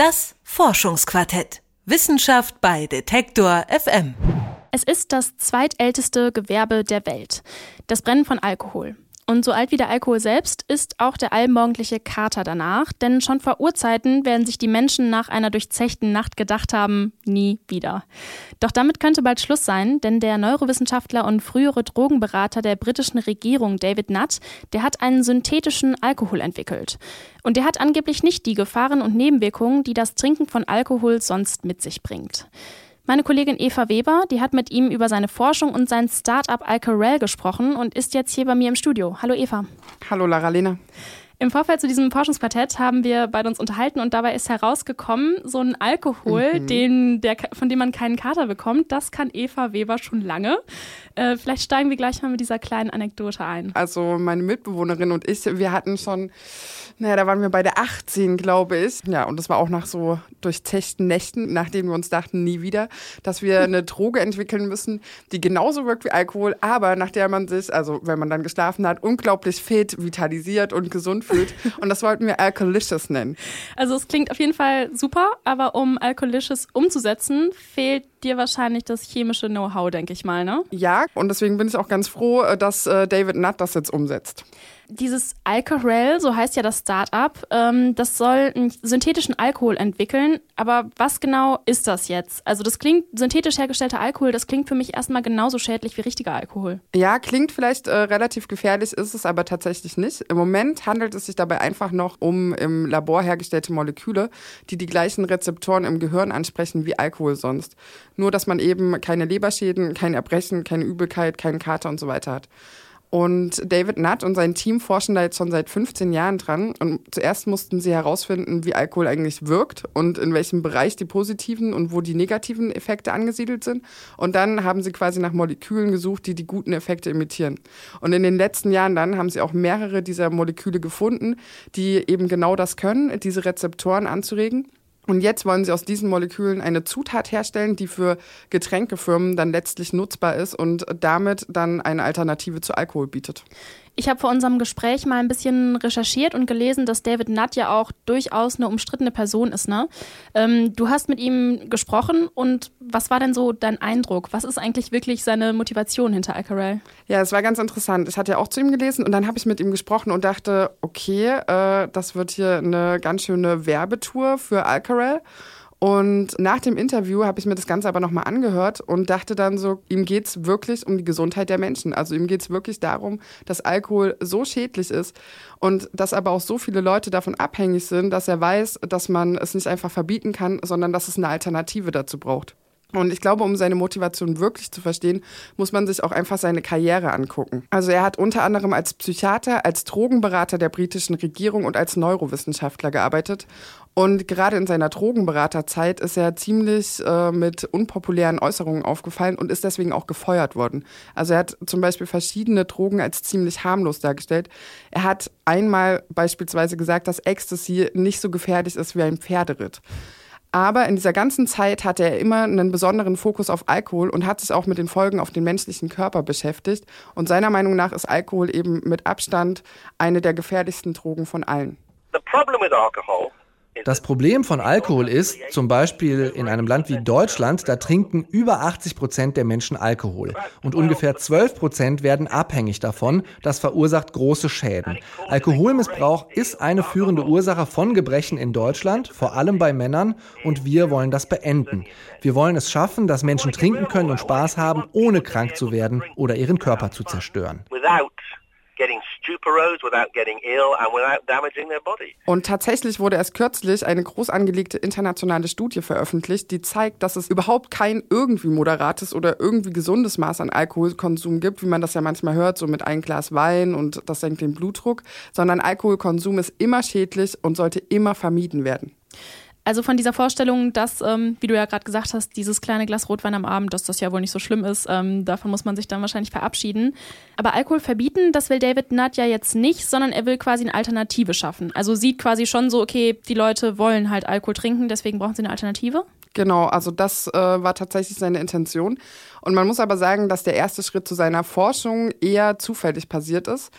Das Forschungsquartett. Wissenschaft bei Detektor FM. Es ist das zweitälteste Gewerbe der Welt. Das Brennen von Alkohol. Und so alt wie der Alkohol selbst ist auch der allmorgendliche Kater danach, denn schon vor Urzeiten werden sich die Menschen nach einer durchzechten Nacht gedacht haben, nie wieder. Doch damit könnte bald Schluss sein, denn der Neurowissenschaftler und frühere Drogenberater der britischen Regierung David Nutt, der hat einen synthetischen Alkohol entwickelt. Und der hat angeblich nicht die Gefahren und Nebenwirkungen, die das Trinken von Alkohol sonst mit sich bringt. Meine Kollegin Eva Weber, die hat mit ihm über seine Forschung und sein Startup Alcarel gesprochen und ist jetzt hier bei mir im Studio. Hallo Eva. Hallo Lara Lena. Im Vorfeld zu diesem Forschungsquartett haben wir beide uns unterhalten und dabei ist herausgekommen, so ein Alkohol, mhm. den, der, von dem man keinen Kater bekommt, das kann Eva Weber schon lange. Äh, vielleicht steigen wir gleich mal mit dieser kleinen Anekdote ein. Also meine Mitbewohnerin und ich, wir hatten schon naja, da waren wir bei der 18, glaube ich. Ja, und das war auch nach so durchzechten Nächten, nachdem wir uns dachten, nie wieder, dass wir eine Droge entwickeln müssen, die genauso wirkt wie Alkohol, aber nach der man sich, also wenn man dann geschlafen hat, unglaublich fit, vitalisiert und gesund fühlt. Und das wollten wir Alkolicious nennen. Also es klingt auf jeden Fall super, aber um Alkolicious umzusetzen, fehlt dir wahrscheinlich das chemische Know-how, denke ich mal, ne? Ja, und deswegen bin ich auch ganz froh, äh, dass äh, David Nutt das jetzt umsetzt dieses Alcorel, so heißt ja das Startup, ähm, das soll einen synthetischen Alkohol entwickeln. Aber was genau ist das jetzt? Also das klingt, synthetisch hergestellter Alkohol, das klingt für mich erstmal genauso schädlich wie richtiger Alkohol. Ja, klingt vielleicht äh, relativ gefährlich, ist es aber tatsächlich nicht. Im Moment handelt es sich dabei einfach noch um im Labor hergestellte Moleküle, die die gleichen Rezeptoren im Gehirn ansprechen wie Alkohol sonst. Nur, dass man eben keine Leberschäden, kein Erbrechen, keine Übelkeit, keinen Kater und so weiter hat. Und David Nutt und sein Team forschen da jetzt schon seit 15 Jahren dran. Und zuerst mussten sie herausfinden, wie Alkohol eigentlich wirkt und in welchem Bereich die positiven und wo die negativen Effekte angesiedelt sind. Und dann haben sie quasi nach Molekülen gesucht, die die guten Effekte imitieren. Und in den letzten Jahren dann haben sie auch mehrere dieser Moleküle gefunden, die eben genau das können, diese Rezeptoren anzuregen. Und jetzt wollen sie aus diesen Molekülen eine Zutat herstellen, die für Getränkefirmen dann letztlich nutzbar ist und damit dann eine Alternative zu Alkohol bietet. Ich habe vor unserem Gespräch mal ein bisschen recherchiert und gelesen, dass David Nutt ja auch durchaus eine umstrittene Person ist. Ne? Ähm, du hast mit ihm gesprochen und was war denn so dein Eindruck? Was ist eigentlich wirklich seine Motivation hinter Alcarel? Ja, es war ganz interessant. Ich hatte ja auch zu ihm gelesen und dann habe ich mit ihm gesprochen und dachte, okay, äh, das wird hier eine ganz schöne Werbetour für Alcarel. Und nach dem Interview habe ich mir das Ganze aber nochmal angehört und dachte dann so, ihm geht es wirklich um die Gesundheit der Menschen. Also ihm geht es wirklich darum, dass Alkohol so schädlich ist und dass aber auch so viele Leute davon abhängig sind, dass er weiß, dass man es nicht einfach verbieten kann, sondern dass es eine Alternative dazu braucht. Und ich glaube, um seine Motivation wirklich zu verstehen, muss man sich auch einfach seine Karriere angucken. Also er hat unter anderem als Psychiater, als Drogenberater der britischen Regierung und als Neurowissenschaftler gearbeitet. Und gerade in seiner Drogenberaterzeit ist er ziemlich äh, mit unpopulären Äußerungen aufgefallen und ist deswegen auch gefeuert worden. Also er hat zum Beispiel verschiedene Drogen als ziemlich harmlos dargestellt. Er hat einmal beispielsweise gesagt, dass Ecstasy nicht so gefährlich ist wie ein Pferderitt. Aber in dieser ganzen Zeit hatte er immer einen besonderen Fokus auf Alkohol und hat sich auch mit den Folgen auf den menschlichen Körper beschäftigt. Und seiner Meinung nach ist Alkohol eben mit Abstand eine der gefährlichsten Drogen von allen. The problem with alcohol das Problem von Alkohol ist, zum Beispiel in einem Land wie Deutschland, da trinken über 80 Prozent der Menschen Alkohol. Und ungefähr 12 Prozent werden abhängig davon. Das verursacht große Schäden. Alkoholmissbrauch ist eine führende Ursache von Gebrechen in Deutschland, vor allem bei Männern. Und wir wollen das beenden. Wir wollen es schaffen, dass Menschen trinken können und Spaß haben, ohne krank zu werden oder ihren Körper zu zerstören Und tatsächlich wurde erst kürzlich eine groß angelegte internationale Studie veröffentlicht, die zeigt, dass es überhaupt kein irgendwie moderates oder irgendwie gesundes Maß an Alkoholkonsum gibt, wie man das ja manchmal hört, so mit ein Glas Wein und das senkt den Blutdruck, sondern Alkoholkonsum ist immer schädlich und sollte immer vermieden werden. Also von dieser Vorstellung, dass, ähm, wie du ja gerade gesagt hast, dieses kleine Glas Rotwein am Abend, dass das ja wohl nicht so schlimm ist, ähm, davon muss man sich dann wahrscheinlich verabschieden. Aber Alkohol verbieten, das will David Nutt ja jetzt nicht, sondern er will quasi eine Alternative schaffen. Also sieht quasi schon so, okay, die Leute wollen halt Alkohol trinken, deswegen brauchen sie eine Alternative. Genau, also das äh, war tatsächlich seine Intention. Und man muss aber sagen, dass der erste Schritt zu seiner Forschung eher zufällig passiert ist.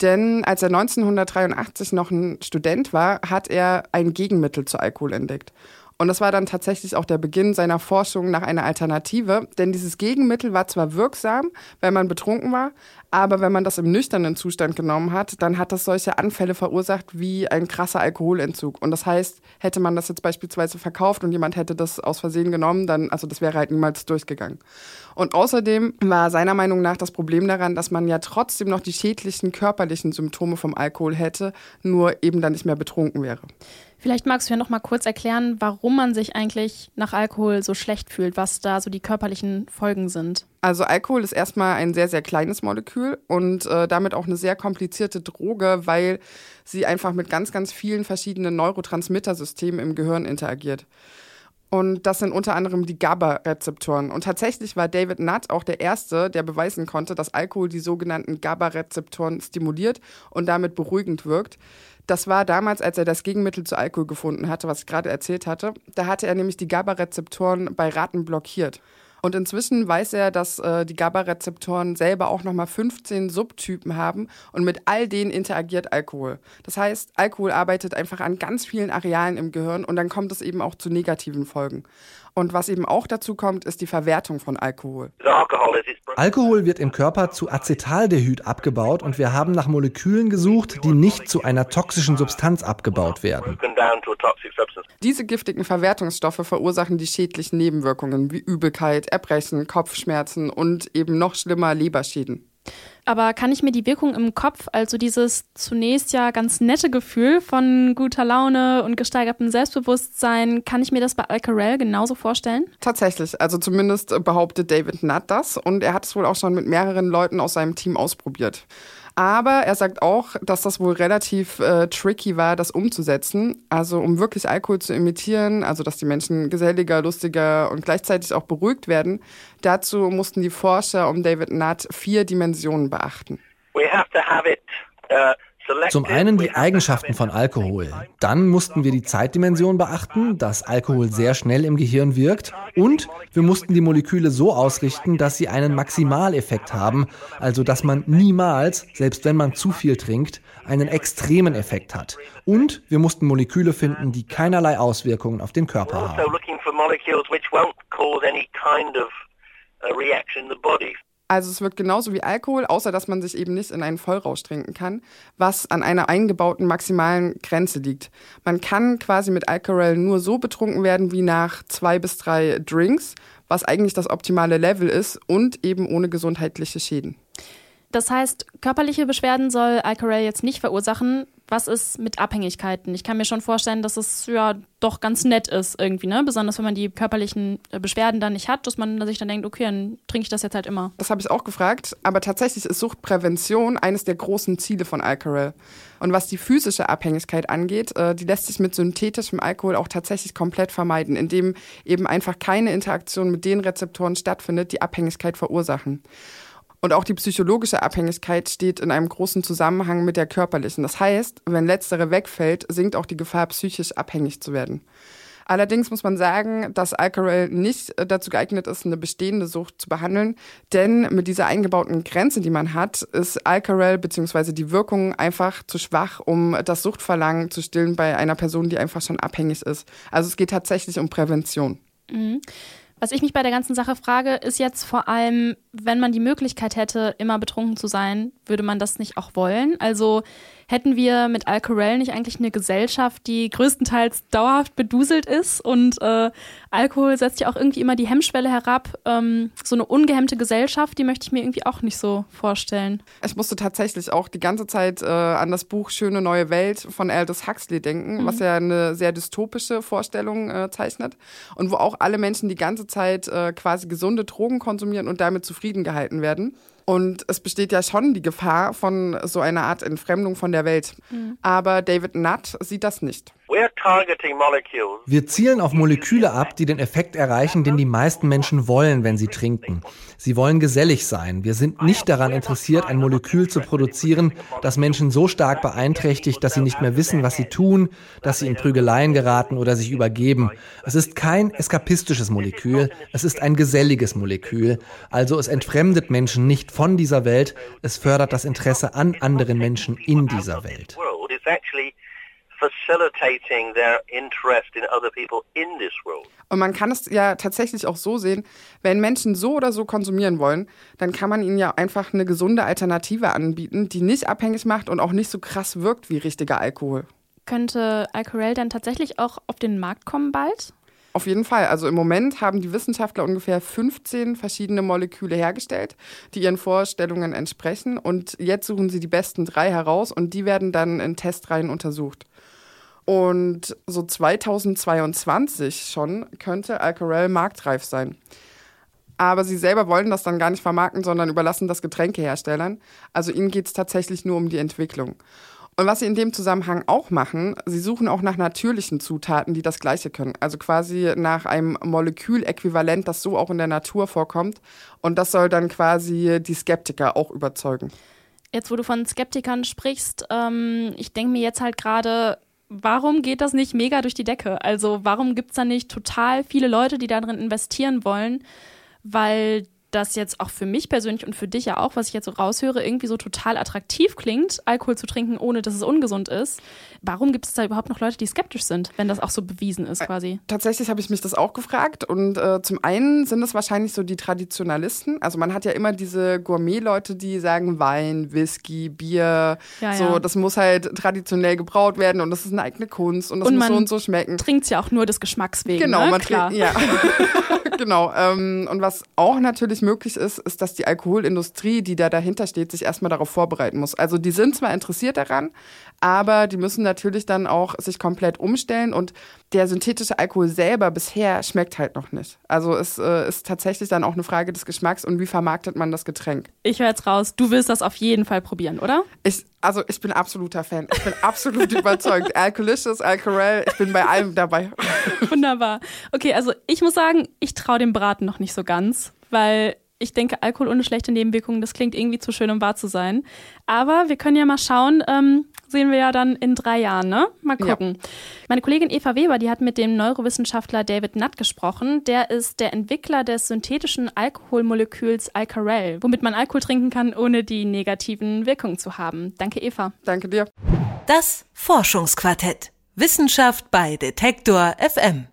Denn als er 1983 noch ein Student war, hat er ein Gegenmittel zu Alkohol entdeckt. Und das war dann tatsächlich auch der Beginn seiner Forschung nach einer Alternative. Denn dieses Gegenmittel war zwar wirksam, wenn man betrunken war, aber wenn man das im nüchternen Zustand genommen hat, dann hat das solche Anfälle verursacht wie ein krasser Alkoholentzug. Und das heißt, hätte man das jetzt beispielsweise verkauft und jemand hätte das aus Versehen genommen, dann, also das wäre halt niemals durchgegangen. Und außerdem war seiner Meinung nach das Problem daran, dass man ja trotzdem noch die schädlichen körperlichen Symptome vom Alkohol hätte, nur eben dann nicht mehr betrunken wäre. Vielleicht magst du ja noch mal kurz erklären, warum man sich eigentlich nach Alkohol so schlecht fühlt, was da so die körperlichen Folgen sind. Also Alkohol ist erstmal ein sehr, sehr kleines Molekül und äh, damit auch eine sehr komplizierte Droge, weil sie einfach mit ganz, ganz vielen verschiedenen Neurotransmittersystemen im Gehirn interagiert. Und das sind unter anderem die GABA-Rezeptoren. Und tatsächlich war David Nutt auch der Erste, der beweisen konnte, dass Alkohol die sogenannten GABA-Rezeptoren stimuliert und damit beruhigend wirkt. Das war damals, als er das Gegenmittel zu Alkohol gefunden hatte, was ich gerade erzählt hatte. Da hatte er nämlich die GABA-Rezeptoren bei Ratten blockiert. Und inzwischen weiß er, dass äh, die GABA-Rezeptoren selber auch nochmal 15 Subtypen haben und mit all denen interagiert Alkohol. Das heißt, Alkohol arbeitet einfach an ganz vielen Arealen im Gehirn und dann kommt es eben auch zu negativen Folgen. Und was eben auch dazu kommt, ist die Verwertung von Alkohol. Alkohol wird im Körper zu Acetaldehyd abgebaut und wir haben nach Molekülen gesucht, die nicht zu einer toxischen Substanz abgebaut werden. Diese giftigen Verwertungsstoffe verursachen die schädlichen Nebenwirkungen wie Übelkeit, Erbrechen, Kopfschmerzen und eben noch schlimmer Leberschäden. Aber kann ich mir die Wirkung im Kopf, also dieses zunächst ja ganz nette Gefühl von guter Laune und gesteigertem Selbstbewusstsein, kann ich mir das bei Alcarell genauso vorstellen? Tatsächlich, also zumindest behauptet David Nutt das und er hat es wohl auch schon mit mehreren Leuten aus seinem Team ausprobiert. Aber er sagt auch, dass das wohl relativ äh, tricky war, das umzusetzen. Also um wirklich Alkohol zu imitieren, also dass die Menschen geselliger, lustiger und gleichzeitig auch beruhigt werden, dazu mussten die Forscher um David Nutt vier Dimensionen beachten. We have to have it, uh zum einen die Eigenschaften von Alkohol. Dann mussten wir die Zeitdimension beachten, dass Alkohol sehr schnell im Gehirn wirkt. Und wir mussten die Moleküle so ausrichten, dass sie einen Maximaleffekt haben, also dass man niemals, selbst wenn man zu viel trinkt, einen extremen Effekt hat. Und wir mussten Moleküle finden, die keinerlei Auswirkungen auf den Körper haben. Also es wirkt genauso wie Alkohol, außer dass man sich eben nicht in einen Vollrausch trinken kann, was an einer eingebauten maximalen Grenze liegt. Man kann quasi mit Alcohol nur so betrunken werden wie nach zwei bis drei Drinks, was eigentlich das optimale Level ist und eben ohne gesundheitliche Schäden. Das heißt, körperliche Beschwerden soll Alcohol jetzt nicht verursachen. Was ist mit Abhängigkeiten? Ich kann mir schon vorstellen, dass es ja doch ganz nett ist irgendwie, ne? Besonders wenn man die körperlichen äh, Beschwerden dann nicht hat, dass man sich dann denkt, okay, dann trinke ich das jetzt halt immer. Das habe ich auch gefragt, aber tatsächlich ist Suchtprävention eines der großen Ziele von Alcohol. Und was die physische Abhängigkeit angeht, äh, die lässt sich mit synthetischem Alkohol auch tatsächlich komplett vermeiden, indem eben einfach keine Interaktion mit den Rezeptoren stattfindet, die Abhängigkeit verursachen. Und auch die psychologische Abhängigkeit steht in einem großen Zusammenhang mit der körperlichen. Das heißt, wenn letztere wegfällt, sinkt auch die Gefahr, psychisch abhängig zu werden. Allerdings muss man sagen, dass Alcohol nicht dazu geeignet ist, eine bestehende Sucht zu behandeln, denn mit dieser eingebauten Grenze, die man hat, ist Alcohol bzw. die Wirkung einfach zu schwach, um das Suchtverlangen zu stillen bei einer Person, die einfach schon abhängig ist. Also es geht tatsächlich um Prävention. Mhm. Was ich mich bei der ganzen Sache frage, ist jetzt vor allem, wenn man die Möglichkeit hätte, immer betrunken zu sein, würde man das nicht auch wollen? Also hätten wir mit Alcorell nicht eigentlich eine Gesellschaft, die größtenteils dauerhaft beduselt ist und äh, Alkohol setzt ja auch irgendwie immer die Hemmschwelle herab. Ähm, so eine ungehemmte Gesellschaft, die möchte ich mir irgendwie auch nicht so vorstellen. Ich musste tatsächlich auch die ganze Zeit äh, an das Buch Schöne neue Welt von Aldous Huxley denken, mhm. was ja eine sehr dystopische Vorstellung äh, zeichnet und wo auch alle Menschen die ganze Zeit äh, quasi gesunde Drogen konsumieren und damit zufrieden gehalten werden. Und es besteht ja schon die Gefahr von so einer Art Entfremdung von der Welt. Mhm. Aber David Nutt sieht das nicht. Wir zielen auf Moleküle ab, die den Effekt erreichen, den die meisten Menschen wollen, wenn sie trinken. Sie wollen gesellig sein. Wir sind nicht daran interessiert, ein Molekül zu produzieren, das Menschen so stark beeinträchtigt, dass sie nicht mehr wissen, was sie tun, dass sie in Prügeleien geraten oder sich übergeben. Es ist kein eskapistisches Molekül, es ist ein geselliges Molekül. Also es entfremdet Menschen nicht nicht von dieser Welt, es fördert das Interesse an anderen Menschen in dieser Welt. Und man kann es ja tatsächlich auch so sehen, wenn Menschen so oder so konsumieren wollen, dann kann man ihnen ja einfach eine gesunde Alternative anbieten, die nicht abhängig macht und auch nicht so krass wirkt wie richtiger Alkohol. Könnte Alcorel dann tatsächlich auch auf den Markt kommen bald? Auf jeden Fall. Also im Moment haben die Wissenschaftler ungefähr 15 verschiedene Moleküle hergestellt, die ihren Vorstellungen entsprechen. Und jetzt suchen sie die besten drei heraus und die werden dann in Testreihen untersucht. Und so 2022 schon könnte Alcorel marktreif sein. Aber sie selber wollen das dann gar nicht vermarkten, sondern überlassen das Getränkeherstellern. Also ihnen geht es tatsächlich nur um die Entwicklung. Und was sie in dem Zusammenhang auch machen, sie suchen auch nach natürlichen Zutaten, die das Gleiche können. Also quasi nach einem Moleküläquivalent, das so auch in der Natur vorkommt. Und das soll dann quasi die Skeptiker auch überzeugen. Jetzt, wo du von Skeptikern sprichst, ähm, ich denke mir jetzt halt gerade, warum geht das nicht mega durch die Decke? Also warum gibt es da nicht total viele Leute, die darin investieren wollen? Weil das jetzt auch für mich persönlich und für dich ja auch, was ich jetzt so raushöre, irgendwie so total attraktiv klingt, Alkohol zu trinken, ohne dass es ungesund ist. Warum gibt es da überhaupt noch Leute, die skeptisch sind, wenn das auch so bewiesen ist quasi? Tatsächlich habe ich mich das auch gefragt und äh, zum einen sind es wahrscheinlich so die Traditionalisten. Also man hat ja immer diese Gourmet-Leute, die sagen Wein, Whisky, Bier, ja, so ja. das muss halt traditionell gebraut werden und das ist eine eigene Kunst und das und muss so und so schmecken. Trinkt ja auch nur des Geschmacks wegen. Genau, ne? man trinkt ja. genau. Ähm, und was auch natürlich möglich ist, ist, dass die Alkoholindustrie, die da dahinter steht, sich erstmal darauf vorbereiten muss. Also die sind zwar interessiert daran, aber die müssen natürlich dann auch sich komplett umstellen und der synthetische Alkohol selber bisher schmeckt halt noch nicht. Also es äh, ist tatsächlich dann auch eine Frage des Geschmacks und wie vermarktet man das Getränk. Ich höre jetzt raus, du willst das auf jeden Fall probieren, oder? Ich, also ich bin absoluter Fan. Ich bin absolut überzeugt. Alcoholicious, Alcorel, ich bin bei allem dabei. Wunderbar. Okay, also ich muss sagen, ich traue dem Braten noch nicht so ganz, weil ich denke, Alkohol ohne schlechte Nebenwirkungen, das klingt irgendwie zu schön, um wahr zu sein. Aber wir können ja mal schauen, ähm, sehen wir ja dann in drei Jahren, ne? Mal gucken. Ja. Meine Kollegin Eva Weber, die hat mit dem Neurowissenschaftler David Nutt gesprochen. Der ist der Entwickler des synthetischen Alkoholmoleküls Alcarel, womit man Alkohol trinken kann, ohne die negativen Wirkungen zu haben. Danke, Eva. Danke dir. Das Forschungsquartett. Wissenschaft bei Detektor FM.